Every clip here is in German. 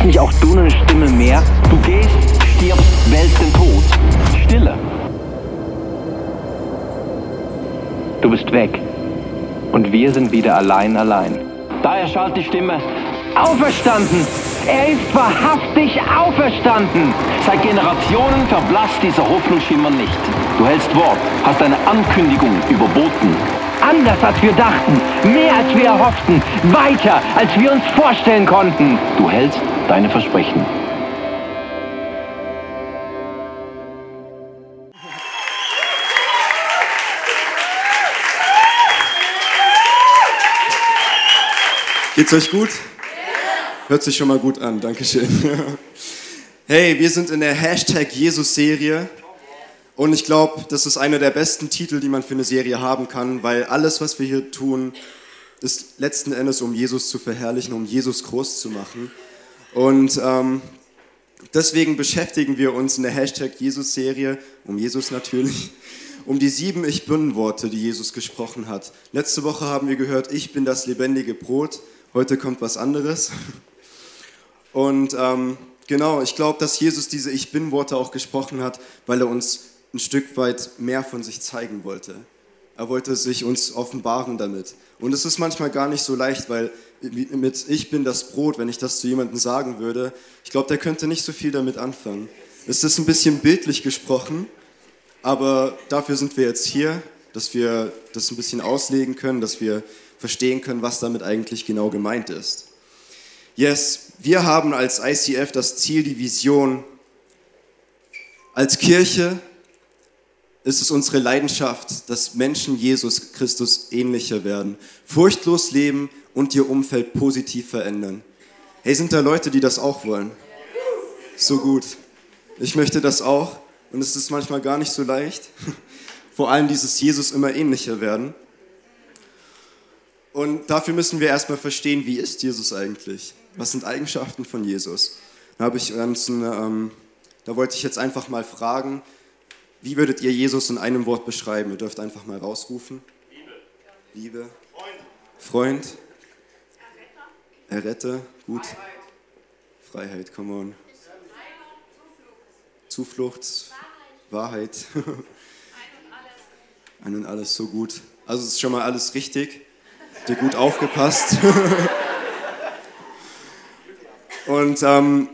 Bist nicht auch du eine Stimme mehr? Du gehst, stirbst, wälzt den Tod. Stille. Du bist weg. Und wir sind wieder allein, allein. Da erschallt die Stimme. Auferstanden! Er ist wahrhaftig auferstanden! Seit Generationen verblasst dieser Hoffnungsschimmer nicht. Du hältst Wort, hast eine Ankündigung überboten. Anders als wir dachten, mehr als wir erhofften, weiter als wir uns vorstellen konnten. Du hältst deine Versprechen. Geht's euch gut? Hört sich schon mal gut an, Dankeschön. Hey, wir sind in der Hashtag Jesus-Serie und ich glaube, das ist einer der besten Titel, die man für eine Serie haben kann, weil alles, was wir hier tun, ist letzten Endes, um Jesus zu verherrlichen, um Jesus groß zu machen. Und ähm, deswegen beschäftigen wir uns in der Hashtag Jesus-Serie, um Jesus natürlich, um die sieben Ich Bin-Worte, die Jesus gesprochen hat. Letzte Woche haben wir gehört, ich bin das lebendige Brot. Heute kommt was anderes. Und ähm, genau, ich glaube, dass Jesus diese Ich Bin-Worte auch gesprochen hat, weil er uns ein Stück weit mehr von sich zeigen wollte. Er wollte sich uns offenbaren damit. Und es ist manchmal gar nicht so leicht, weil mit Ich bin das Brot, wenn ich das zu jemandem sagen würde, ich glaube, der könnte nicht so viel damit anfangen. Es ist ein bisschen bildlich gesprochen, aber dafür sind wir jetzt hier, dass wir das ein bisschen auslegen können, dass wir verstehen können, was damit eigentlich genau gemeint ist. Yes, wir haben als ICF das Ziel, die Vision. Als Kirche ist es unsere Leidenschaft, dass Menschen Jesus Christus ähnlicher werden, furchtlos leben und ihr Umfeld positiv verändern. Hey, sind da Leute, die das auch wollen? So gut. Ich möchte das auch und es ist manchmal gar nicht so leicht. Vor allem dieses Jesus immer ähnlicher werden. Und dafür müssen wir erstmal verstehen, wie ist Jesus eigentlich? Was sind Eigenschaften von Jesus? Da, habe ich ganz eine, ähm, da wollte ich jetzt einfach mal fragen, wie würdet ihr Jesus in einem Wort beschreiben? Ihr dürft einfach mal rausrufen. Liebe. Liebe. Freund. Freund. Erretter. Gut. Freiheit. Come on. Zuflucht. Wahrheit. Wahrheit. Ein und alles so gut. Also ist schon mal alles richtig. Ihr gut aufgepasst? Und ähm,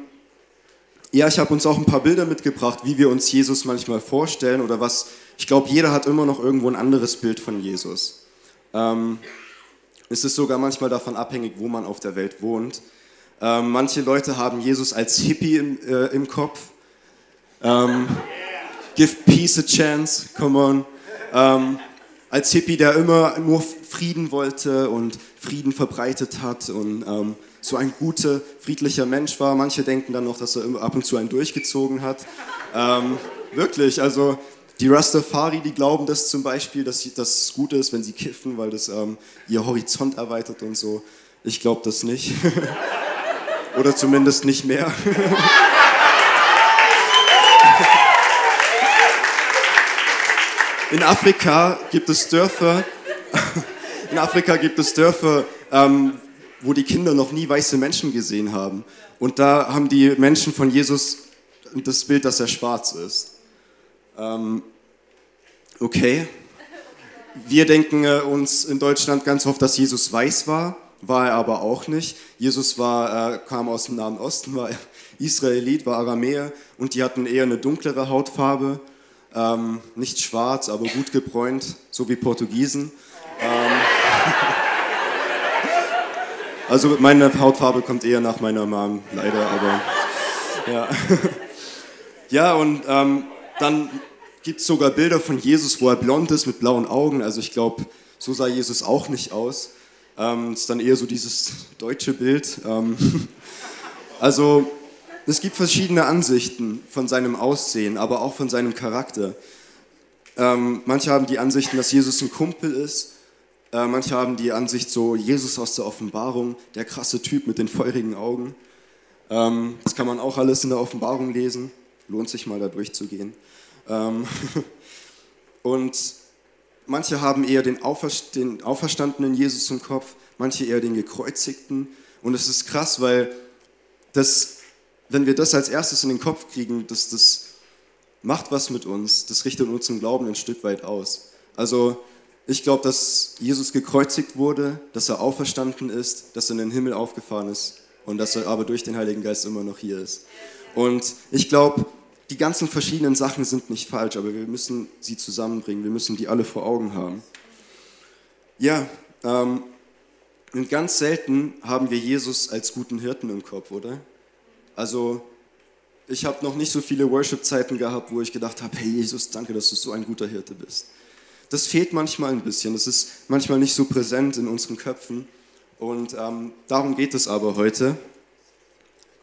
ja, ich habe uns auch ein paar Bilder mitgebracht, wie wir uns Jesus manchmal vorstellen oder was. Ich glaube, jeder hat immer noch irgendwo ein anderes Bild von Jesus. Ähm, es ist sogar manchmal davon abhängig, wo man auf der Welt wohnt. Ähm, manche Leute haben Jesus als Hippie im, äh, im Kopf. Ähm, give peace a chance, come on. Ähm, als Hippie, der immer nur Frieden wollte und Frieden verbreitet hat und ähm, so ein guter, friedlicher Mensch war. Manche denken dann noch, dass er ab und zu einen durchgezogen hat. Ähm, wirklich, also die Rastafari, die glauben das zum Beispiel, dass das gut ist, wenn sie kiffen, weil das ähm, ihr Horizont erweitert und so. Ich glaube das nicht. Oder zumindest nicht mehr. In Afrika gibt es Dörfer, in Afrika gibt es Dörfer, ähm, wo die Kinder noch nie weiße Menschen gesehen haben. Und da haben die Menschen von Jesus das Bild, dass er schwarz ist. Ähm, okay. Wir denken äh, uns in Deutschland ganz oft, dass Jesus weiß war, war er aber auch nicht. Jesus war, äh, kam aus dem Nahen Osten, war Israelit, war Aramäer und die hatten eher eine dunklere Hautfarbe. Ähm, nicht schwarz, aber gut gebräunt, so wie Portugiesen. Ähm, also meine Hautfarbe kommt eher nach meiner Mom, leider, aber ja. Ja, und ähm, dann gibt es sogar Bilder von Jesus, wo er blond ist mit blauen Augen. Also ich glaube, so sah Jesus auch nicht aus. Ähm, ist dann eher so dieses deutsche Bild. Ähm, also es gibt verschiedene Ansichten von seinem Aussehen, aber auch von seinem Charakter. Ähm, manche haben die Ansichten, dass Jesus ein Kumpel ist. Äh, manche haben die Ansicht so, Jesus aus der Offenbarung, der krasse Typ mit den feurigen Augen. Ähm, das kann man auch alles in der Offenbarung lesen. Lohnt sich mal da durchzugehen. Ähm, und manche haben eher den, den auferstandenen Jesus im Kopf, manche eher den gekreuzigten. Und es ist krass, weil das, wenn wir das als erstes in den Kopf kriegen, das, das macht was mit uns, das richtet unseren Glauben ein Stück weit aus. Also ich glaube, dass Jesus gekreuzigt wurde, dass er auferstanden ist, dass er in den Himmel aufgefahren ist und dass er aber durch den Heiligen Geist immer noch hier ist. Und ich glaube, die ganzen verschiedenen Sachen sind nicht falsch, aber wir müssen sie zusammenbringen. Wir müssen die alle vor Augen haben. Ja, ähm, und ganz selten haben wir Jesus als guten Hirten im Kopf, oder? Also, ich habe noch nicht so viele Worship-Zeiten gehabt, wo ich gedacht habe, hey Jesus, danke, dass du so ein guter Hirte bist. Das fehlt manchmal ein bisschen, das ist manchmal nicht so präsent in unseren Köpfen. Und ähm, darum geht es aber heute.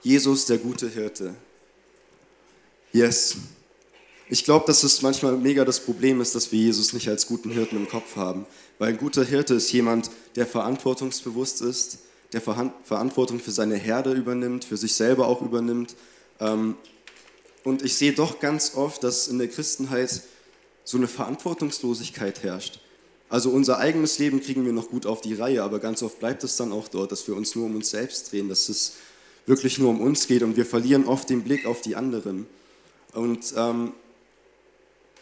Jesus, der gute Hirte. Yes. Ich glaube, dass es manchmal mega das Problem ist, dass wir Jesus nicht als guten Hirten im Kopf haben. Weil ein guter Hirte ist jemand, der verantwortungsbewusst ist, der Verantwortung für seine Herde übernimmt, für sich selber auch übernimmt. Ähm, und ich sehe doch ganz oft, dass in der Christenheit so eine Verantwortungslosigkeit herrscht. Also unser eigenes Leben kriegen wir noch gut auf die Reihe, aber ganz oft bleibt es dann auch dort, dass wir uns nur um uns selbst drehen, dass es wirklich nur um uns geht und wir verlieren oft den Blick auf die anderen. Und ähm,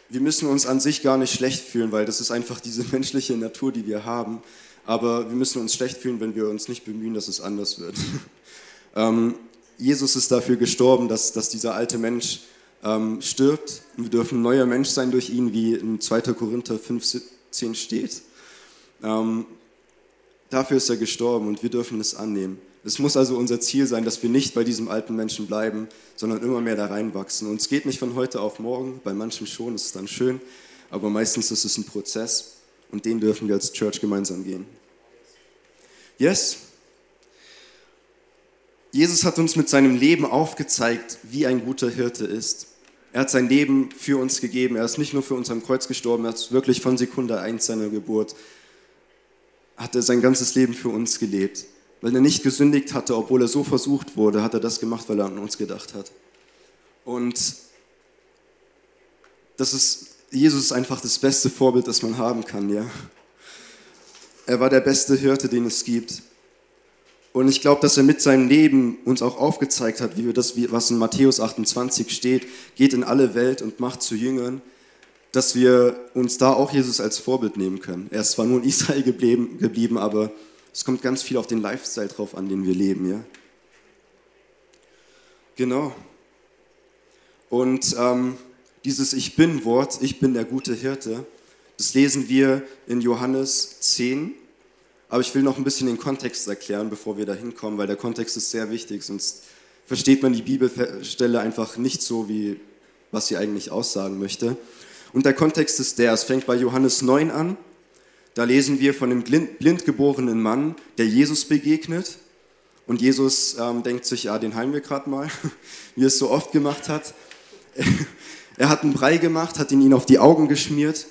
wir müssen uns an sich gar nicht schlecht fühlen, weil das ist einfach diese menschliche Natur, die wir haben. Aber wir müssen uns schlecht fühlen, wenn wir uns nicht bemühen, dass es anders wird. ähm, Jesus ist dafür gestorben, dass, dass dieser alte Mensch ähm, stirbt. Wir dürfen ein neuer Mensch sein durch ihn, wie in 2. Korinther 15 steht. Ähm, dafür ist er gestorben und wir dürfen es annehmen. Es muss also unser Ziel sein, dass wir nicht bei diesem alten Menschen bleiben, sondern immer mehr da reinwachsen. Und es geht nicht von heute auf morgen, bei manchen schon, ist es dann schön, aber meistens ist es ein Prozess und den dürfen wir als Church gemeinsam gehen. Yes? Jesus hat uns mit seinem Leben aufgezeigt, wie ein guter Hirte ist. Er hat sein Leben für uns gegeben. Er ist nicht nur für uns am Kreuz gestorben, er ist wirklich von Sekunde 1 seiner Geburt, hat er sein ganzes Leben für uns gelebt. Weil er nicht gesündigt hatte, obwohl er so versucht wurde, hat er das gemacht, weil er an uns gedacht hat. Und das ist, Jesus ist einfach das beste Vorbild, das man haben kann, ja. Er war der beste Hirte, den es gibt. Und ich glaube, dass er mit seinem Leben uns auch aufgezeigt hat, wie wir das, was in Matthäus 28 steht, geht in alle Welt und macht zu Jüngern, dass wir uns da auch Jesus als Vorbild nehmen können. Er ist zwar nur in Israel geblieben, geblieben aber es kommt ganz viel auf den Lifestyle drauf an, den wir leben, ja. Genau. Und ähm, dieses Ich bin-Wort, ich bin der gute Hirte, das lesen wir in Johannes 10. Aber ich will noch ein bisschen den Kontext erklären, bevor wir da hinkommen, weil der Kontext ist sehr wichtig, sonst versteht man die Bibelstelle einfach nicht so, wie was sie eigentlich aussagen möchte. Und der Kontext ist der, es fängt bei Johannes 9 an da lesen wir von einem blind geborenen Mann, der Jesus begegnet. Und Jesus ähm, denkt sich, ja, den heilen wir gerade mal, wie er es so oft gemacht hat. er hat einen Brei gemacht, hat ihn, ihn auf die Augen geschmiert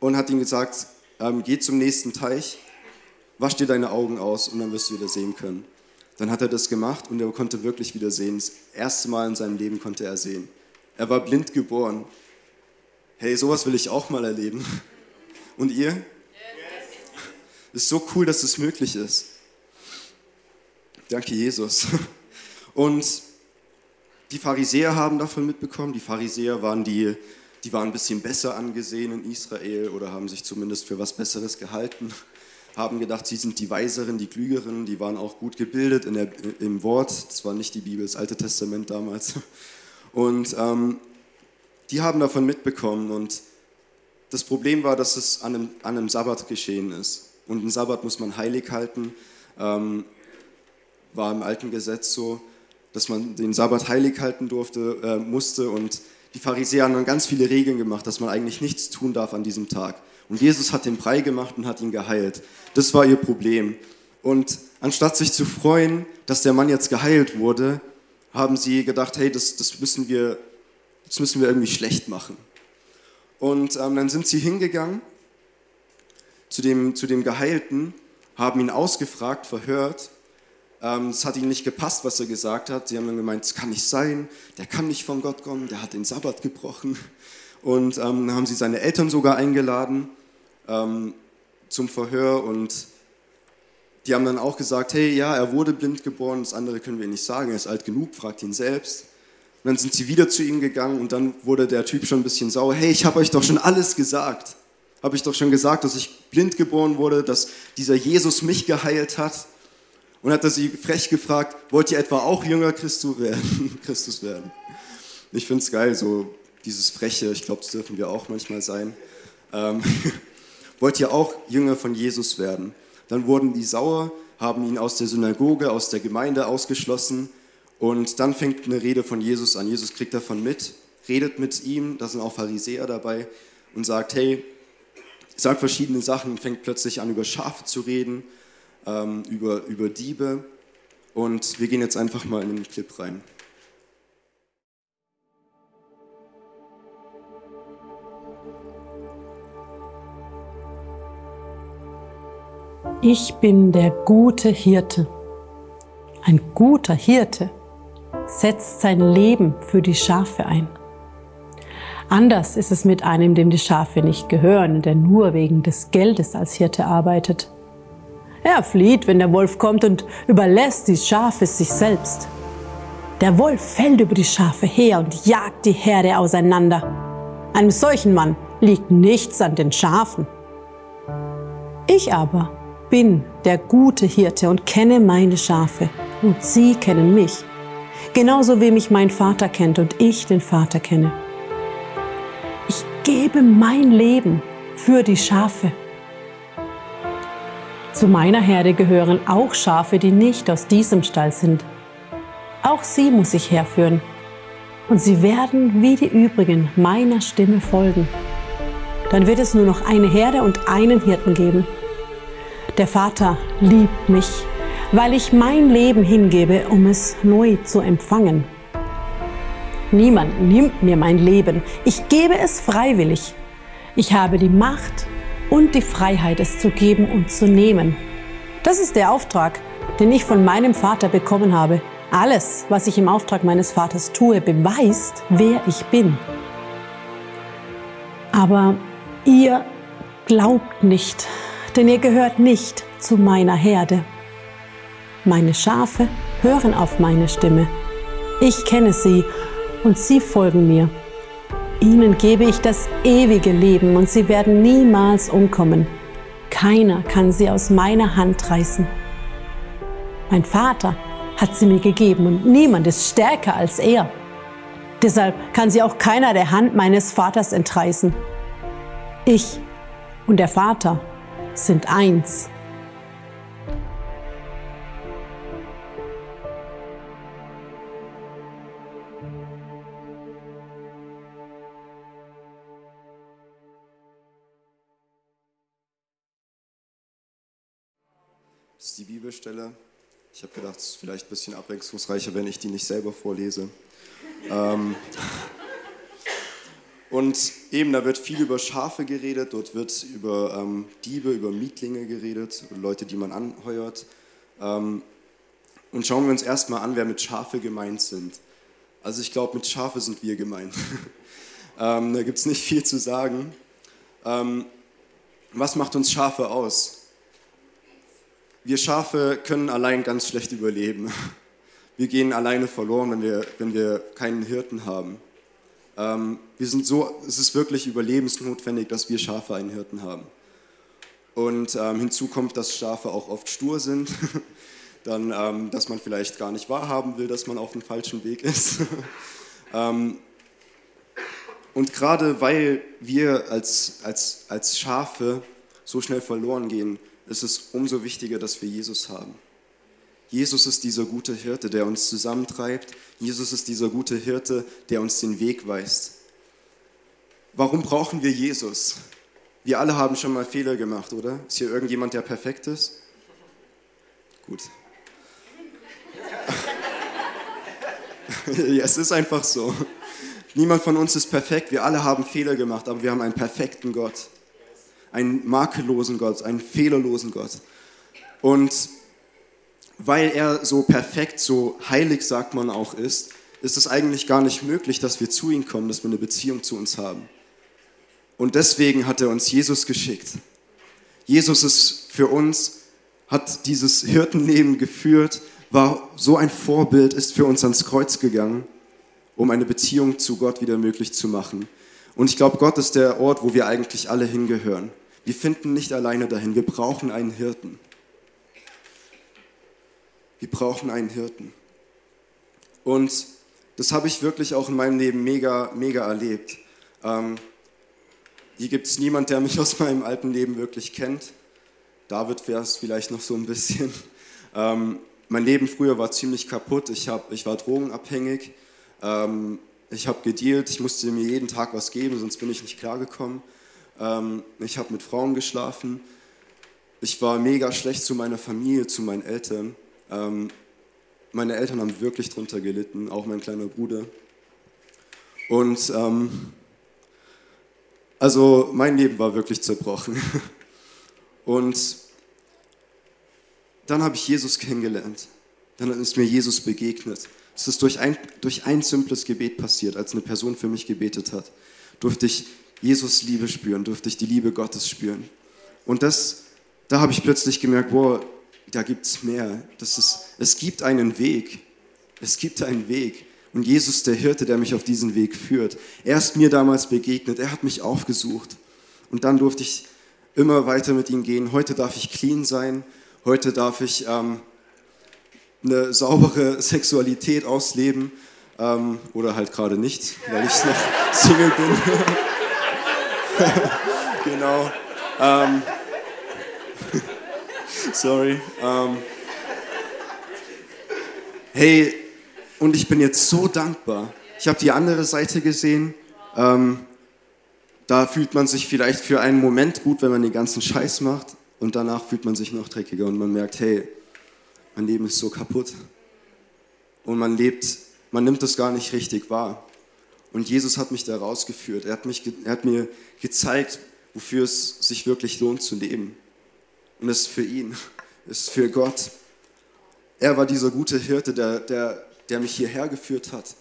und hat ihm gesagt, ähm, geh zum nächsten Teich, wasch dir deine Augen aus und dann wirst du wieder sehen können. Dann hat er das gemacht und er konnte wirklich wieder sehen. Das erste Mal in seinem Leben konnte er sehen. Er war blind geboren. Hey, sowas will ich auch mal erleben. Und ihr? Yes. Ist so cool, dass es möglich ist. Danke, Jesus. Und die Pharisäer haben davon mitbekommen. Die Pharisäer waren die, die waren ein bisschen besser angesehen in Israel oder haben sich zumindest für was Besseres gehalten. Haben gedacht, sie sind die Weiseren, die Klügeren, die waren auch gut gebildet in der, im Wort. Das war nicht die Bibel, das Alte Testament damals. Und ähm, die haben davon mitbekommen und das Problem war, dass es an einem, an einem Sabbat geschehen ist. Und einen Sabbat muss man heilig halten. Ähm, war im alten Gesetz so, dass man den Sabbat heilig halten durfte, äh, musste. Und die Pharisäer haben dann ganz viele Regeln gemacht, dass man eigentlich nichts tun darf an diesem Tag. Und Jesus hat den Brei gemacht und hat ihn geheilt. Das war ihr Problem. Und anstatt sich zu freuen, dass der Mann jetzt geheilt wurde, haben sie gedacht, hey, das, das, müssen, wir, das müssen wir irgendwie schlecht machen. Und ähm, dann sind sie hingegangen zu dem, zu dem Geheilten, haben ihn ausgefragt, verhört. Ähm, es hat ihnen nicht gepasst, was er gesagt hat. Sie haben dann gemeint, es kann nicht sein, der kann nicht von Gott kommen, der hat den Sabbat gebrochen. Und ähm, dann haben sie seine Eltern sogar eingeladen ähm, zum Verhör und die haben dann auch gesagt, hey, ja, er wurde blind geboren, das andere können wir nicht sagen, er ist alt genug, fragt ihn selbst. Und dann sind sie wieder zu ihm gegangen und dann wurde der Typ schon ein bisschen sauer, hey, ich habe euch doch schon alles gesagt. Habe ich doch schon gesagt, dass ich blind geboren wurde, dass dieser Jesus mich geheilt hat. Und hat er sie frech gefragt, wollt ihr etwa auch Jünger Christus werden? Christus werden? Ich finde es geil, so dieses Freche, ich glaube, das dürfen wir auch manchmal sein. Ähm, wollt ihr auch Jünger von Jesus werden? Dann wurden die sauer, haben ihn aus der Synagoge, aus der Gemeinde ausgeschlossen. Und dann fängt eine Rede von Jesus an. Jesus kriegt davon mit, redet mit ihm, da sind auch Pharisäer dabei und sagt, hey, sagt verschiedene Sachen, fängt plötzlich an, über Schafe zu reden, ähm, über, über Diebe. Und wir gehen jetzt einfach mal in den Clip rein. Ich bin der gute Hirte. Ein guter Hirte setzt sein Leben für die Schafe ein. Anders ist es mit einem, dem die Schafe nicht gehören, der nur wegen des Geldes als Hirte arbeitet. Er flieht, wenn der Wolf kommt und überlässt die Schafe sich selbst. Der Wolf fällt über die Schafe her und jagt die Herde auseinander. Einem solchen Mann liegt nichts an den Schafen. Ich aber bin der gute Hirte und kenne meine Schafe und sie kennen mich, genauso wie mich mein Vater kennt und ich den Vater kenne. Ich gebe mein Leben für die Schafe. Zu meiner Herde gehören auch Schafe, die nicht aus diesem Stall sind. Auch sie muss ich herführen. Und sie werden wie die übrigen meiner Stimme folgen. Dann wird es nur noch eine Herde und einen Hirten geben. Der Vater liebt mich, weil ich mein Leben hingebe, um es neu zu empfangen. Niemand nimmt mir mein Leben, ich gebe es freiwillig. Ich habe die Macht und die Freiheit, es zu geben und zu nehmen. Das ist der Auftrag, den ich von meinem Vater bekommen habe. Alles, was ich im Auftrag meines Vaters tue, beweist, wer ich bin. Aber ihr glaubt nicht, denn ihr gehört nicht zu meiner Herde. Meine Schafe hören auf meine Stimme. Ich kenne sie und sie folgen mir. Ihnen gebe ich das ewige Leben und sie werden niemals umkommen. Keiner kann sie aus meiner Hand reißen. Mein Vater hat sie mir gegeben und niemand ist stärker als er. Deshalb kann sie auch keiner der Hand meines Vaters entreißen. Ich und der Vater sind eins. Bibelstelle. Ich habe gedacht, es ist vielleicht ein bisschen abwechslungsreicher, wenn ich die nicht selber vorlese. Ähm, und eben, da wird viel über Schafe geredet, dort wird über ähm, Diebe, über Mietlinge geredet, Leute, die man anheuert. Ähm, und schauen wir uns erstmal an, wer mit Schafe gemeint sind. Also ich glaube, mit Schafe sind wir gemeint. ähm, da gibt es nicht viel zu sagen. Ähm, was macht uns Schafe aus? Wir Schafe können allein ganz schlecht überleben. Wir gehen alleine verloren, wenn wir, wenn wir keinen Hirten haben. Ähm, wir sind so, es ist wirklich überlebensnotwendig, dass wir Schafe einen Hirten haben. Und ähm, hinzu kommt, dass Schafe auch oft stur sind. Dann, ähm, dass man vielleicht gar nicht wahrhaben will, dass man auf dem falschen Weg ist. ähm, und gerade weil wir als, als, als Schafe so schnell verloren gehen, ist es umso wichtiger, dass wir Jesus haben. Jesus ist dieser gute Hirte, der uns zusammentreibt. Jesus ist dieser gute Hirte, der uns den Weg weist. warum brauchen wir Jesus? Wir alle haben schon mal Fehler gemacht, oder? Ist hier irgendjemand, der perfekt ist? Gut. ja, es ist einfach so. Niemand von uns ist perfekt. Wir alle haben Fehler gemacht, aber wir haben einen perfekten Gott. Einen makellosen Gott, einen fehlerlosen Gott. Und weil er so perfekt, so heilig, sagt man auch, ist, ist es eigentlich gar nicht möglich, dass wir zu ihm kommen, dass wir eine Beziehung zu uns haben. Und deswegen hat er uns Jesus geschickt. Jesus ist für uns, hat dieses Hirtenleben geführt, war so ein Vorbild, ist für uns ans Kreuz gegangen, um eine Beziehung zu Gott wieder möglich zu machen. Und ich glaube, Gott ist der Ort, wo wir eigentlich alle hingehören. Wir finden nicht alleine dahin, wir brauchen einen Hirten. Wir brauchen einen Hirten. Und das habe ich wirklich auch in meinem Leben mega, mega erlebt. Ähm, hier gibt es niemand, der mich aus meinem alten Leben wirklich kennt. David wäre es vielleicht noch so ein bisschen. Ähm, mein Leben früher war ziemlich kaputt. Ich, hab, ich war drogenabhängig. Ähm, ich habe gedealt. Ich musste mir jeden Tag was geben, sonst bin ich nicht klargekommen. Ähm, ich habe mit Frauen geschlafen. Ich war mega schlecht zu meiner Familie, zu meinen Eltern. Ähm, meine Eltern haben wirklich drunter gelitten, auch mein kleiner Bruder. Und ähm, also mein Leben war wirklich zerbrochen. Und dann habe ich Jesus kennengelernt. Dann ist mir Jesus begegnet. Es ist durch ein, durch ein simples Gebet passiert, als eine Person für mich gebetet hat. Durfte ich Jesus Liebe spüren, durfte ich die Liebe Gottes spüren. Und das, da habe ich plötzlich gemerkt, wow, da gibt es mehr. Das ist, es gibt einen Weg. Es gibt einen Weg. Und Jesus, der Hirte, der mich auf diesen Weg führt, er ist mir damals begegnet, er hat mich aufgesucht. Und dann durfte ich immer weiter mit ihm gehen. Heute darf ich clean sein. Heute darf ich ähm, eine saubere Sexualität ausleben. Ähm, oder halt gerade nicht, weil ich noch Single bin. genau. Ähm, Sorry. Ähm, hey, und ich bin jetzt so dankbar. Ich habe die andere Seite gesehen. Ähm, da fühlt man sich vielleicht für einen Moment gut, wenn man den ganzen Scheiß macht. Und danach fühlt man sich noch dreckiger und man merkt, hey, mein Leben ist so kaputt. Und man lebt, man nimmt das gar nicht richtig wahr. Und Jesus hat mich da rausgeführt. Er hat, mich, er hat mir gezeigt, wofür es sich wirklich lohnt zu leben. Und es ist für ihn, es ist für Gott. Er war dieser gute Hirte, der, der, der mich hierher geführt hat.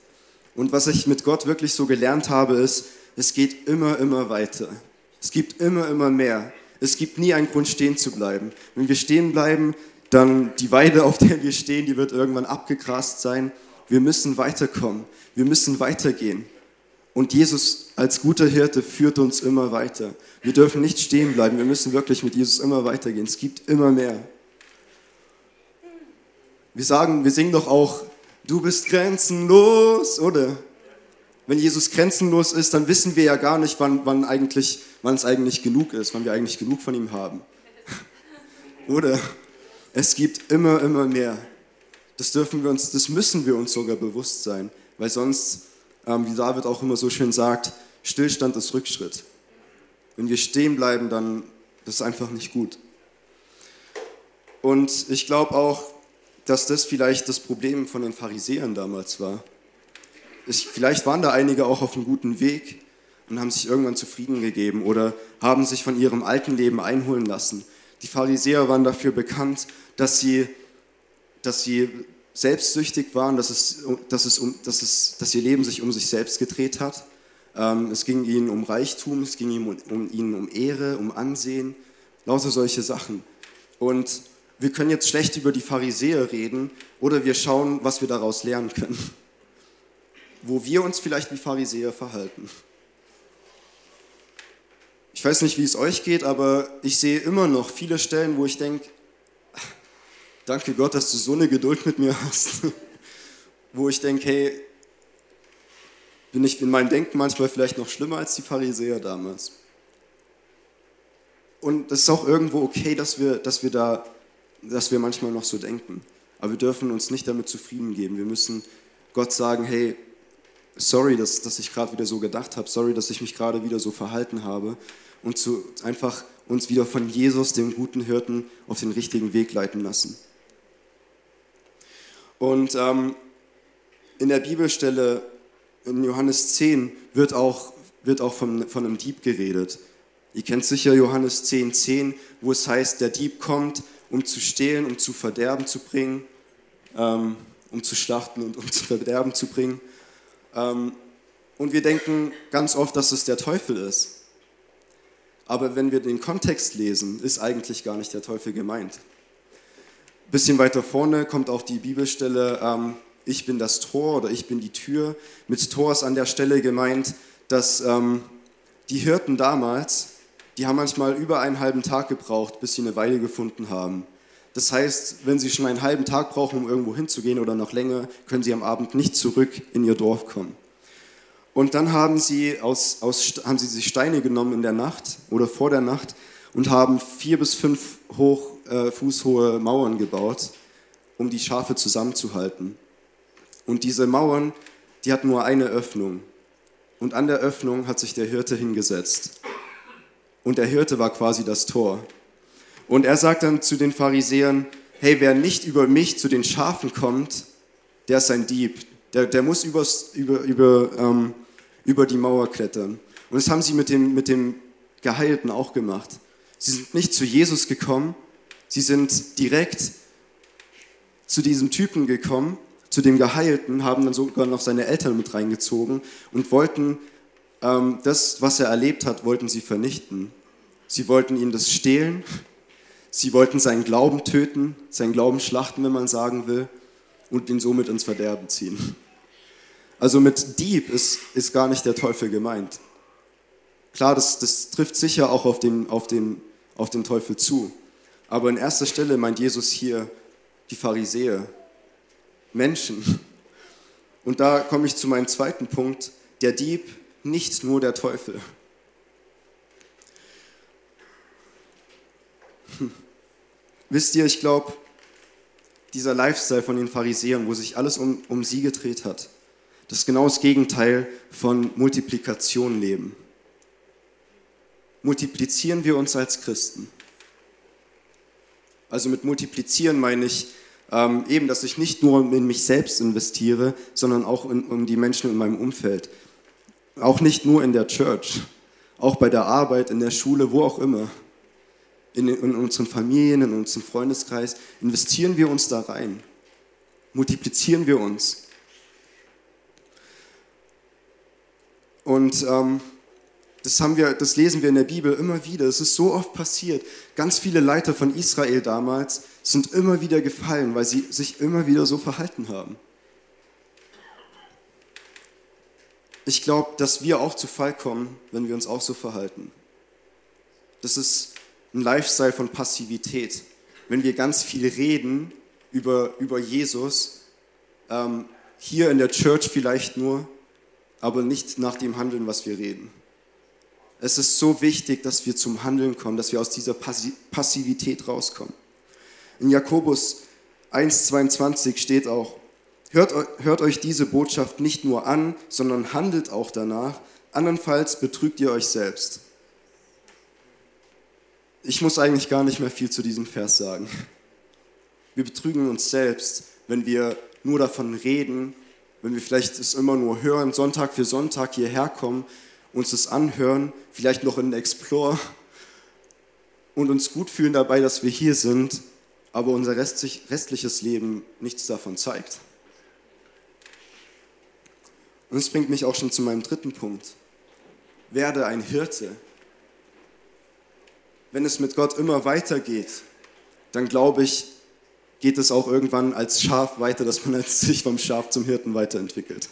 Und was ich mit Gott wirklich so gelernt habe, ist, es geht immer, immer weiter. Es gibt immer, immer mehr. Es gibt nie einen Grund, stehen zu bleiben. Wenn wir stehen bleiben, dann die Weide, auf der wir stehen, die wird irgendwann abgegrast sein. Wir müssen weiterkommen. Wir müssen weitergehen. Und Jesus als guter Hirte führt uns immer weiter. Wir dürfen nicht stehen bleiben. Wir müssen wirklich mit Jesus immer weitergehen. Es gibt immer mehr. Wir sagen, wir singen doch auch, du bist grenzenlos, oder? Wenn Jesus grenzenlos ist, dann wissen wir ja gar nicht, wann, wann, eigentlich, wann es eigentlich genug ist, wann wir eigentlich genug von ihm haben. oder? Es gibt immer, immer mehr. Das dürfen wir uns, das müssen wir uns sogar bewusst sein, weil sonst ähm, wie David auch immer so schön sagt, Stillstand ist Rückschritt. Wenn wir stehen bleiben, dann das ist einfach nicht gut. Und ich glaube auch, dass das vielleicht das Problem von den Pharisäern damals war. Ich, vielleicht waren da einige auch auf einem guten Weg und haben sich irgendwann zufrieden gegeben oder haben sich von ihrem alten Leben einholen lassen. Die Pharisäer waren dafür bekannt, dass sie, dass sie selbstsüchtig waren, dass, es, dass, es dass, es, dass ihr Leben sich um sich selbst gedreht hat. Ähm, es ging ihnen um Reichtum, es ging ihnen um, ihnen um Ehre, um Ansehen, lauter solche Sachen. Und wir können jetzt schlecht über die Pharisäer reden oder wir schauen, was wir daraus lernen können. Wo wir uns vielleicht wie Pharisäer verhalten. Ich weiß nicht, wie es euch geht, aber ich sehe immer noch viele Stellen, wo ich denke, Danke Gott, dass du so eine Geduld mit mir hast, wo ich denke, hey, bin ich in meinem Denken manchmal vielleicht noch schlimmer als die Pharisäer damals. Und das ist auch irgendwo okay, dass wir, dass wir da, dass wir manchmal noch so denken. Aber wir dürfen uns nicht damit zufrieden geben. Wir müssen Gott sagen, hey, sorry, dass, dass ich gerade wieder so gedacht habe, sorry, dass ich mich gerade wieder so verhalten habe und zu, einfach uns wieder von Jesus, dem guten Hirten, auf den richtigen Weg leiten lassen. Und ähm, in der Bibelstelle in Johannes 10 wird auch, wird auch von, von einem Dieb geredet. Ihr kennt sicher Johannes 10, 10, wo es heißt, der Dieb kommt, um zu stehlen, um zu verderben zu bringen, ähm, um zu schlachten und um zu verderben zu bringen. Ähm, und wir denken ganz oft, dass es der Teufel ist. Aber wenn wir den Kontext lesen, ist eigentlich gar nicht der Teufel gemeint. Bisschen weiter vorne kommt auch die Bibelstelle, ähm, ich bin das Tor oder ich bin die Tür. Mit Tor ist an der Stelle gemeint, dass ähm, die Hirten damals, die haben manchmal über einen halben Tag gebraucht, bis sie eine Weide gefunden haben. Das heißt, wenn sie schon einen halben Tag brauchen, um irgendwo hinzugehen oder noch länger, können sie am Abend nicht zurück in ihr Dorf kommen. Und dann haben sie, aus, aus, haben sie sich Steine genommen in der Nacht oder vor der Nacht und haben vier bis fünf hoch, äh, fußhohe Mauern gebaut, um die Schafe zusammenzuhalten. Und diese Mauern, die hatten nur eine Öffnung. Und an der Öffnung hat sich der Hirte hingesetzt. Und der Hirte war quasi das Tor. Und er sagt dann zu den Pharisäern, hey, wer nicht über mich zu den Schafen kommt, der ist ein Dieb. Der, der muss übers, über, über, ähm, über die Mauer klettern. Und das haben sie mit dem, mit dem Geheilten auch gemacht. Sie sind nicht zu Jesus gekommen, sie sind direkt zu diesem Typen gekommen, zu dem Geheilten, haben dann sogar noch seine Eltern mit reingezogen und wollten ähm, das, was er erlebt hat, wollten sie vernichten. Sie wollten ihn das stehlen, sie wollten seinen Glauben töten, seinen Glauben schlachten, wenn man sagen will, und ihn somit ins Verderben ziehen. Also mit Dieb ist, ist gar nicht der Teufel gemeint. Klar, das, das trifft sicher auch auf den, auf, den, auf den Teufel zu. Aber in erster Stelle meint Jesus hier die Pharisäer, Menschen. Und da komme ich zu meinem zweiten Punkt, der Dieb, nicht nur der Teufel. Hm. Wisst ihr, ich glaube, dieser Lifestyle von den Pharisäern, wo sich alles um, um sie gedreht hat, das ist genau das Gegenteil von Multiplikation leben. Multiplizieren wir uns als Christen. Also mit multiplizieren meine ich ähm, eben, dass ich nicht nur in mich selbst investiere, sondern auch in, in die Menschen in meinem Umfeld. Auch nicht nur in der Church, auch bei der Arbeit, in der Schule, wo auch immer. In, in unseren Familien, in unserem Freundeskreis. Investieren wir uns da rein. Multiplizieren wir uns. Und ähm, das, haben wir, das lesen wir in der Bibel immer wieder. Es ist so oft passiert. Ganz viele Leiter von Israel damals sind immer wieder gefallen, weil sie sich immer wieder so verhalten haben. Ich glaube, dass wir auch zu Fall kommen, wenn wir uns auch so verhalten. Das ist ein Lifestyle von Passivität. Wenn wir ganz viel reden über, über Jesus, ähm, hier in der Church vielleicht nur, aber nicht nach dem handeln, was wir reden. Es ist so wichtig, dass wir zum Handeln kommen, dass wir aus dieser Passivität rauskommen. In Jakobus 1,22 steht auch, hört, hört euch diese Botschaft nicht nur an, sondern handelt auch danach, andernfalls betrügt ihr euch selbst. Ich muss eigentlich gar nicht mehr viel zu diesem Vers sagen. Wir betrügen uns selbst, wenn wir nur davon reden, wenn wir vielleicht es immer nur hören, Sonntag für Sonntag hierher kommen uns das anhören, vielleicht noch in Explore und uns gut fühlen dabei, dass wir hier sind, aber unser restliches Leben nichts davon zeigt. Und das bringt mich auch schon zu meinem dritten Punkt. Werde ein Hirte. Wenn es mit Gott immer weitergeht, dann glaube ich, geht es auch irgendwann als Schaf weiter, dass man sich vom Schaf zum Hirten weiterentwickelt.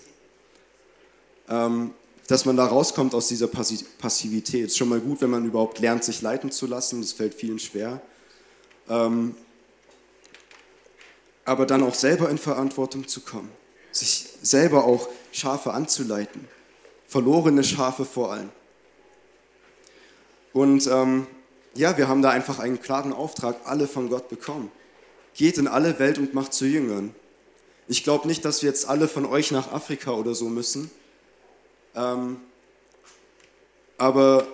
Ähm, dass man da rauskommt aus dieser Passivität. Ist schon mal gut, wenn man überhaupt lernt, sich leiten zu lassen. Das fällt vielen schwer. Ähm, aber dann auch selber in Verantwortung zu kommen. Sich selber auch Schafe anzuleiten. Verlorene Schafe vor allem. Und ähm, ja, wir haben da einfach einen klaren Auftrag, alle von Gott bekommen. Geht in alle Welt und macht zu Jüngern. Ich glaube nicht, dass wir jetzt alle von euch nach Afrika oder so müssen, Ähm, aber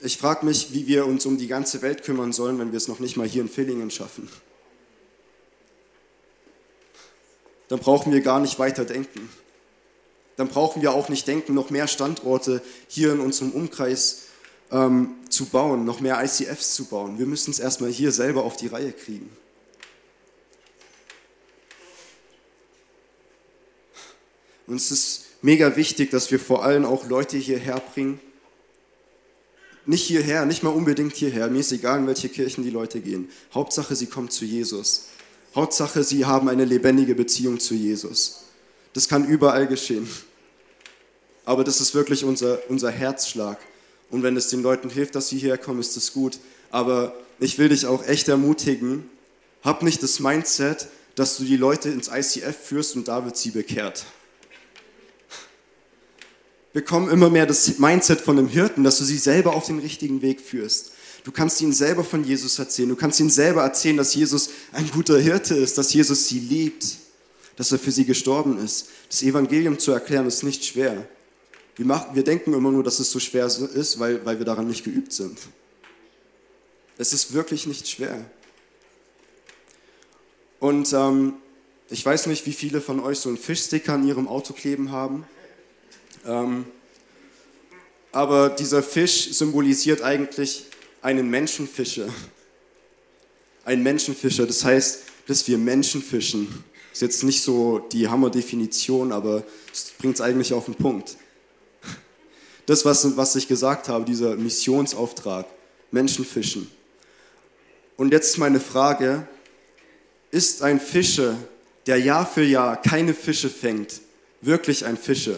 ich frage mich, wie wir uns um die ganze Welt kümmern sollen, wenn wir es noch nicht mal hier in Villingen schaffen. Dann brauchen wir gar nicht weiter denken. Dann brauchen wir auch nicht denken, noch mehr Standorte hier in unserem Umkreis ähm, zu bauen, noch mehr ICFs zu bauen. Wir müssen es erstmal hier selber auf die Reihe kriegen. Und es ist mega wichtig, dass wir vor allem auch Leute hierher bringen. Nicht hierher, nicht mal unbedingt hierher. Mir ist egal, in welche Kirchen die Leute gehen. Hauptsache, sie kommen zu Jesus. Hauptsache, sie haben eine lebendige Beziehung zu Jesus. Das kann überall geschehen. Aber das ist wirklich unser, unser Herzschlag. Und wenn es den Leuten hilft, dass sie hierher kommen, ist das gut. Aber ich will dich auch echt ermutigen, hab nicht das Mindset, dass du die Leute ins ICF führst und da wird sie bekehrt bekommen immer mehr das Mindset von einem Hirten, dass du sie selber auf den richtigen Weg führst. Du kannst ihnen selber von Jesus erzählen. Du kannst ihnen selber erzählen, dass Jesus ein guter Hirte ist, dass Jesus sie liebt, dass er für sie gestorben ist. Das Evangelium zu erklären ist nicht schwer. Wir, machen, wir denken immer nur, dass es so schwer ist, weil, weil wir daran nicht geübt sind. Es ist wirklich nicht schwer. Und ähm, ich weiß nicht, wie viele von euch so einen Fischsticker an ihrem Auto kleben haben. Ähm, aber dieser Fisch symbolisiert eigentlich einen Menschenfischer. Ein Menschenfischer, das heißt, dass wir Menschen fischen. Ist jetzt nicht so die Hammerdefinition, aber es bringt es eigentlich auf den Punkt. Das, was, was ich gesagt habe, dieser Missionsauftrag, Menschen fischen. Und jetzt meine Frage, ist ein Fischer, der Jahr für Jahr keine Fische fängt, wirklich ein Fischer?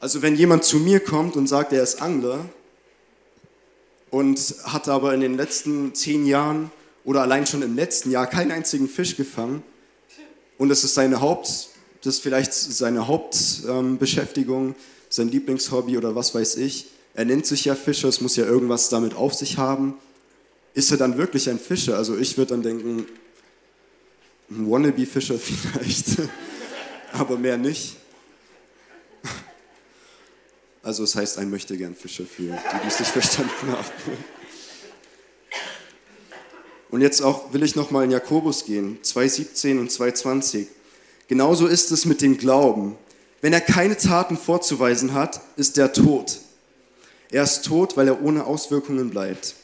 Also wenn jemand zu mir kommt und sagt, er ist Angler und hat aber in den letzten zehn Jahren oder allein schon im letzten Jahr keinen einzigen Fisch gefangen und das ist seine Haupt, das ist vielleicht seine Hauptbeschäftigung, sein Lieblingshobby oder was weiß ich. Er nennt sich ja Fischer, es muss ja irgendwas damit auf sich haben. Ist er dann wirklich ein Fischer? Also ich würde dann denken, ein Wannabe-Fischer vielleicht, aber mehr nicht. Also es heißt ein möchte gern Fischer für die, die es nicht verstanden haben. Und jetzt auch will ich nochmal in Jakobus gehen, 2,17 und 2,20. Genauso ist es mit dem Glauben. Wenn er keine Taten vorzuweisen hat, ist er tot. Er ist tot, weil er ohne Auswirkungen bleibt.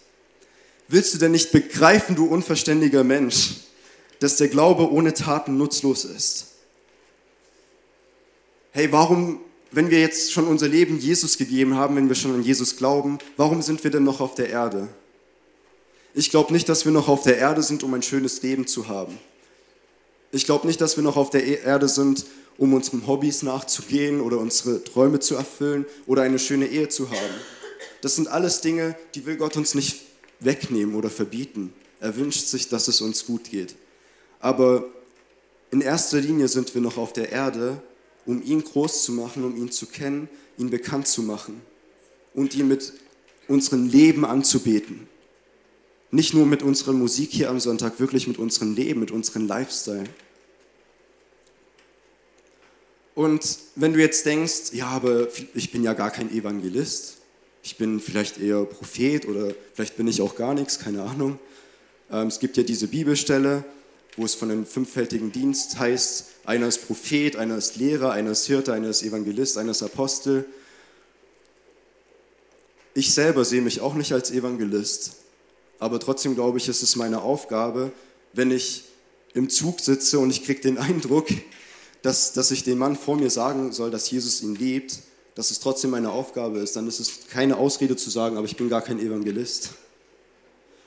Willst du denn nicht begreifen, du unverständiger Mensch, dass der Glaube ohne Taten nutzlos ist? Hey, warum wenn wir jetzt schon unser Leben Jesus gegeben haben, wenn wir schon an Jesus glauben, warum sind wir denn noch auf der Erde? Ich glaube nicht, dass wir noch auf der Erde sind, um ein schönes Leben zu haben. Ich glaube nicht, dass wir noch auf der e- Erde sind, um unseren Hobbys nachzugehen oder unsere Träume zu erfüllen oder eine schöne Ehe zu haben. Das sind alles Dinge, die will Gott uns nicht wegnehmen oder verbieten. Er wünscht sich, dass es uns gut geht. Aber in erster Linie sind wir noch auf der Erde, um ihn groß zu machen, um ihn zu kennen, ihn bekannt zu machen und ihn mit unserem Leben anzubeten. Nicht nur mit unserer Musik hier am Sonntag, wirklich mit unserem Leben, mit unserem Lifestyle. Und wenn du jetzt denkst, ja, aber ich bin ja gar kein Evangelist, ich bin vielleicht eher Prophet oder vielleicht bin ich auch gar nichts, keine Ahnung. Ähm, es gibt ja diese Bibelstelle, wo es von einem fünffältigen Dienst heißt, einer ist Prophet, einer ist Lehrer, einer ist Hirte, einer ist Evangelist, einer ist Apostel. Ich selber sehe mich auch nicht als Evangelist, aber trotzdem glaube ich, es ist meine Aufgabe, wenn ich im Zug sitze und ich kriege den Eindruck, dass, dass ich dem Mann vor mir sagen soll, dass Jesus ihn liebt, dass es trotzdem meine Aufgabe ist, dann ist es keine Ausrede zu sagen, aber ich bin gar kein Evangelist.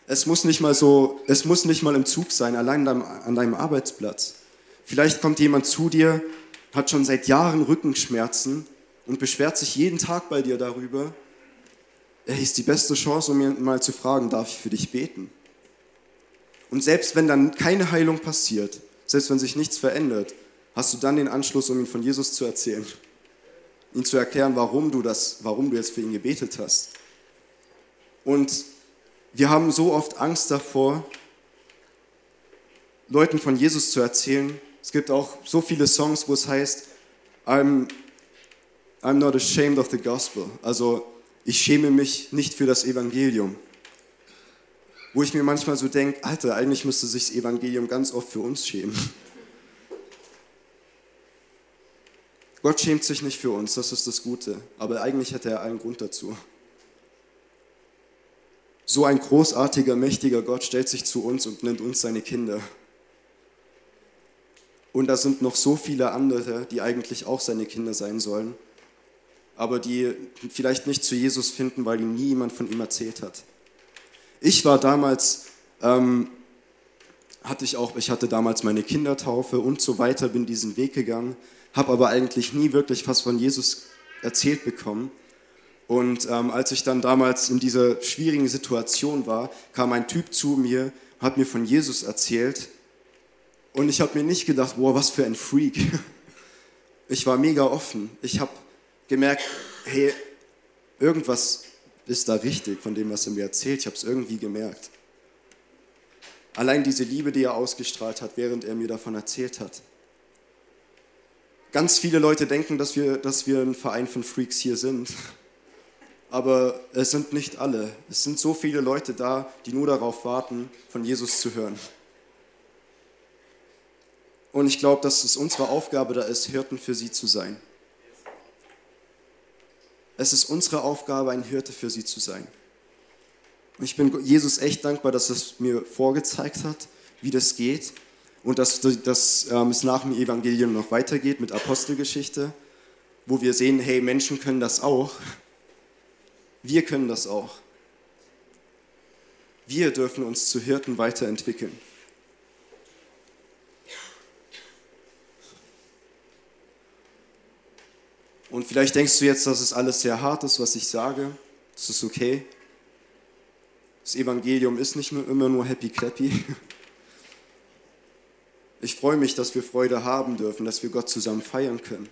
Es muss nicht mal so, es muss nicht mal im Zug sein, allein an deinem Arbeitsplatz. Vielleicht kommt jemand zu dir, hat schon seit Jahren Rückenschmerzen und beschwert sich jeden Tag bei dir darüber. Ey, ist die beste Chance, um mir mal zu fragen, darf ich für dich beten? Und selbst wenn dann keine Heilung passiert, selbst wenn sich nichts verändert, hast du dann den Anschluss, um ihn von Jesus zu erzählen. Ihn zu erklären, warum du das, warum du jetzt für ihn gebetet hast. Und wir haben so oft Angst davor, Leuten von Jesus zu erzählen, Es gibt auch so viele Songs, wo es heißt, I'm, I'm not ashamed of the gospel. Also ich schäme mich nicht für das Evangelium. Wo ich mir manchmal so denke, Alter, eigentlich müsste sich das Evangelium ganz oft für uns schämen. Gott schämt sich nicht für uns, das ist das Gute. Aber eigentlich hätte er einen Grund dazu. So ein großartiger, mächtiger Gott stellt sich zu uns und nennt uns seine Kinder. Und da sind noch so viele andere, die eigentlich auch seine Kinder sein sollen, aber die vielleicht nicht zu Jesus finden, weil ihm nie jemand von ihm erzählt hat. Ich war damals, ähm, hatte ich auch, ich hatte damals meine Kindertaufe und so weiter, bin diesen Weg gegangen habe aber eigentlich nie wirklich was von Jesus erzählt bekommen. Und ähm, als ich dann damals in dieser schwierigen Situation war, kam ein Typ zu mir, hat mir von Jesus erzählt. Und ich habe mir nicht gedacht, wow, was für ein Freak. Ich war mega offen. Ich habe gemerkt, hey, irgendwas ist da richtig von dem, was er mir erzählt. Ich habe es irgendwie gemerkt. Allein diese Liebe, die er ausgestrahlt hat, während er mir davon erzählt hat. Ganz viele Leute denken, dass wir, dass wir ein Verein von Freaks hier sind. Aber es sind nicht alle. Es sind so viele Leute da, die nur darauf warten, von Jesus zu hören. Und ich glaube, dass es unsere Aufgabe da ist, Hirten für sie zu sein. Es ist unsere Aufgabe, ein Hirte für sie zu sein. Und ich bin Jesus echt dankbar, dass es mir vorgezeigt hat, wie das geht und dass, dass ähm, es nach dem Evangelium noch weitergeht mit Apostelgeschichte, wo wir sehen, hey, Menschen können das auch. Wir können das auch. Wir dürfen uns zu Hirten weiterentwickeln. Und vielleicht denkst du jetzt, dass es alles sehr hart ist, was ich sage. Das ist okay. Das Evangelium ist nicht immer nur happy clappy. Ich freue mich, dass wir Freude haben dürfen, dass wir Gott zusammen feiern können.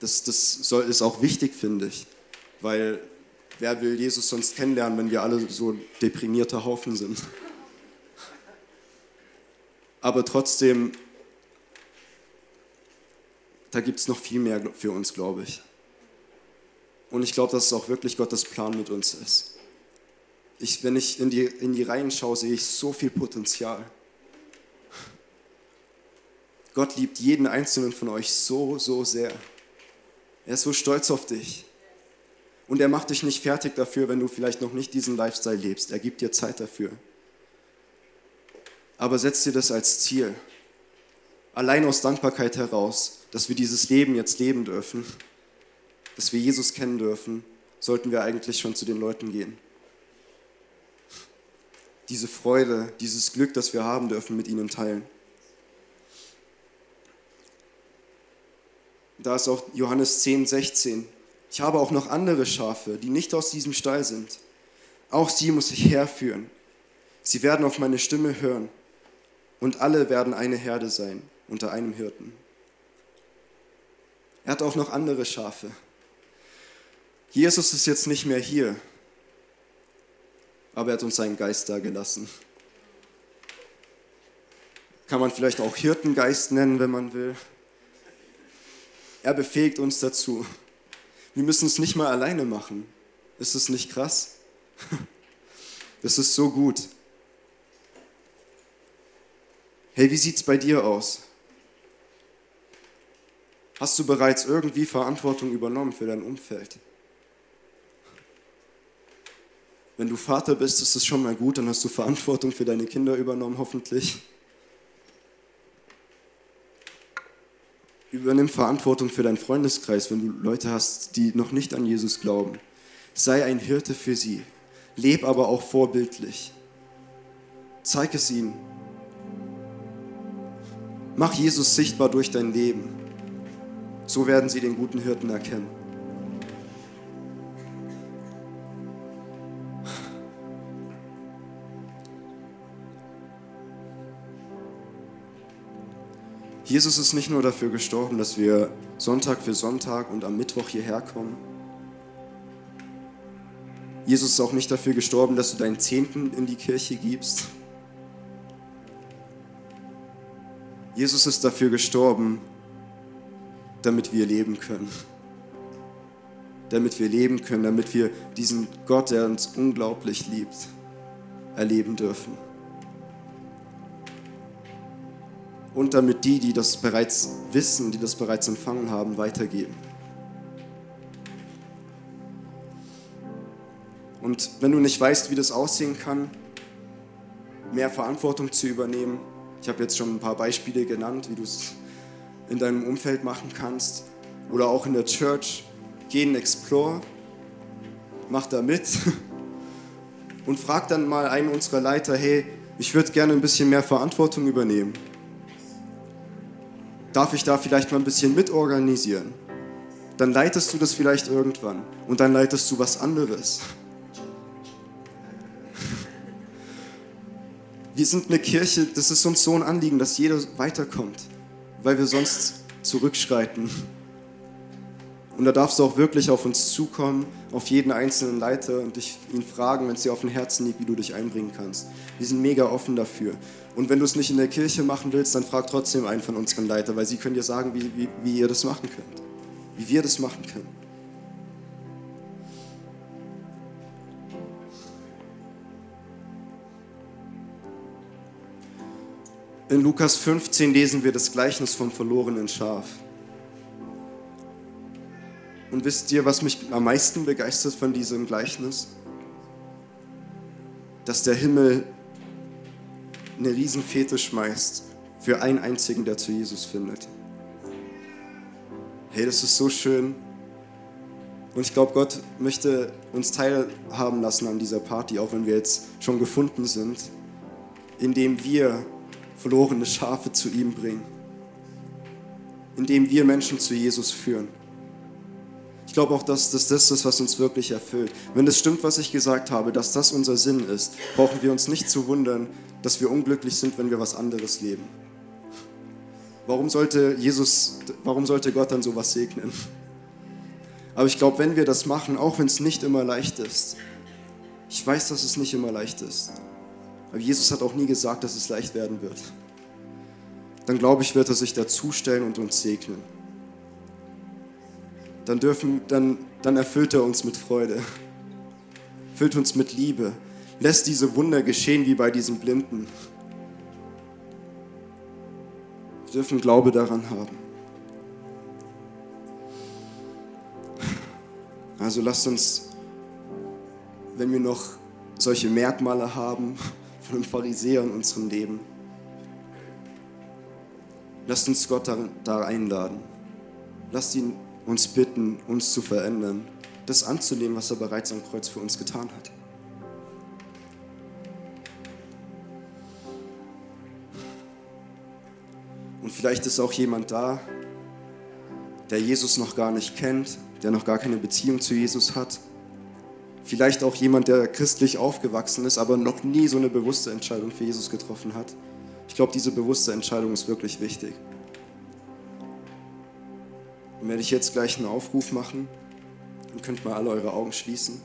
Das, das soll, ist auch wichtig, finde ich, weil wer will Jesus sonst kennenlernen, wenn wir alle so deprimierte Haufen sind? Aber trotzdem, da gibt es noch viel mehr für uns, glaube ich. Und ich glaube, dass es auch wirklich Gottes Plan mit uns ist. Ich, wenn ich in die, in die Reihen schaue, sehe ich so viel Potenzial. Gott liebt jeden einzelnen von euch so, so sehr. Er ist so stolz auf dich. Und er macht dich nicht fertig dafür, wenn du vielleicht noch nicht diesen Lifestyle lebst. Er gibt dir Zeit dafür. Aber setz dir das als Ziel. Allein aus Dankbarkeit heraus, dass wir dieses Leben jetzt leben dürfen, dass wir Jesus kennen dürfen, sollten wir eigentlich schon zu den Leuten gehen. Diese Freude, dieses Glück, das wir haben dürfen, mit ihnen teilen. Da ist auch Johannes 10, 16. Ich habe auch noch andere Schafe, die nicht aus diesem Stall sind. Auch sie muss ich herführen. Sie werden auf meine Stimme hören und alle werden eine Herde sein unter einem Hirten. Er hat auch noch andere Schafe. Jesus ist jetzt nicht mehr hier, aber er hat uns seinen Geist da gelassen. Kann man vielleicht auch Hirtengeist nennen, wenn man will. Er befähigt uns dazu. Wir müssen es nicht mal alleine machen. Ist es nicht krass? Das ist so gut. Hey, wie sieht es bei dir aus? Hast du bereits irgendwie Verantwortung übernommen für dein Umfeld? Wenn du Vater bist, ist es schon mal gut, dann hast du Verantwortung für deine Kinder übernommen, hoffentlich. Übernimm Verantwortung für deinen Freundeskreis, wenn du Leute hast, die noch nicht an Jesus glauben. Sei ein Hirte für sie. Leb aber auch vorbildlich. Zeig es ihnen. Mach Jesus sichtbar durch dein Leben. So werden sie den guten Hirten erkennen. Jesus ist nicht nur dafür gestorben, dass wir Sonntag für Sonntag und am Mittwoch hierher kommen. Jesus ist auch nicht dafür gestorben, dass du deinen Zehnten in die Kirche gibst. Jesus ist dafür gestorben, damit wir leben können. Damit wir leben können, damit wir diesen Gott, der uns unglaublich liebt, erleben dürfen. Und damit die, die das bereits wissen, die das bereits empfangen haben, weitergeben. Und wenn du nicht weißt, wie das aussehen kann, mehr Verantwortung zu übernehmen, ich habe jetzt schon ein paar Beispiele genannt, wie du es in deinem Umfeld machen kannst oder auch in der Church, geh in Explore, mach da mit und frag dann mal einen unserer Leiter, hey, ich würde gerne ein bisschen mehr Verantwortung übernehmen. Darf ich da vielleicht mal ein bisschen mitorganisieren? Dann leitest du das vielleicht irgendwann und dann leitest du was anderes. Wir sind eine Kirche, das ist uns so ein Anliegen, dass jeder weiterkommt, weil wir sonst zurückschreiten. Und da darfst du auch wirklich auf uns zukommen, auf jeden einzelnen Leiter und dich ihn fragen, wenn es dir auf dem Herzen liegt, wie du dich einbringen kannst. Wir sind mega offen dafür. Und wenn du es nicht in der Kirche machen willst, dann frag trotzdem einen von unseren Leitern, weil sie können dir sagen, wie, wie, wie ihr das machen könnt. Wie wir das machen können. In Lukas 15 lesen wir das Gleichnis vom verlorenen Schaf. Und wisst ihr, was mich am meisten begeistert von diesem Gleichnis? Dass der Himmel eine Riesenfete schmeißt für einen einzigen, der zu Jesus findet. Hey, das ist so schön. Und ich glaube, Gott möchte uns teilhaben lassen an dieser Party, auch wenn wir jetzt schon gefunden sind, indem wir verlorene Schafe zu ihm bringen, indem wir Menschen zu Jesus führen. Ich glaube auch, dass, dass das ist, was uns wirklich erfüllt. Wenn es stimmt, was ich gesagt habe, dass das unser Sinn ist, brauchen wir uns nicht zu wundern, dass wir unglücklich sind, wenn wir was anderes leben. Warum sollte Jesus, warum sollte Gott dann sowas segnen? Aber ich glaube, wenn wir das machen, auch wenn es nicht immer leicht ist, ich weiß, dass es nicht immer leicht ist, aber Jesus hat auch nie gesagt, dass es leicht werden wird. Dann glaube ich, wird er sich dazustellen und uns segnen. Dann, dürfen, dann, dann erfüllt er uns mit Freude, füllt uns mit Liebe, lässt diese Wunder geschehen wie bei diesem Blinden. Wir dürfen Glaube daran haben. Also lasst uns, wenn wir noch solche Merkmale haben, von einem Pharisäer in unserem Leben. Lasst uns Gott da, einladen. Lasst ihn uns bitten, uns zu verändern, das anzunehmen, was er bereits am Kreuz für uns getan hat. Vielleicht ist auch jemand da, der Jesus noch gar nicht kennt, der noch gar keine Beziehung zu Jesus hat Vielleicht auch jemand, der christlich aufgewachsen ist, aber noch nie so eine bewusste Entscheidung für Jesus getroffen hat. Ich glaube, diese bewusste Entscheidung ist wirklich wichtig. Und werde ich jetzt gleich einen Aufruf machen und könnt mal alle eure Augen schließen.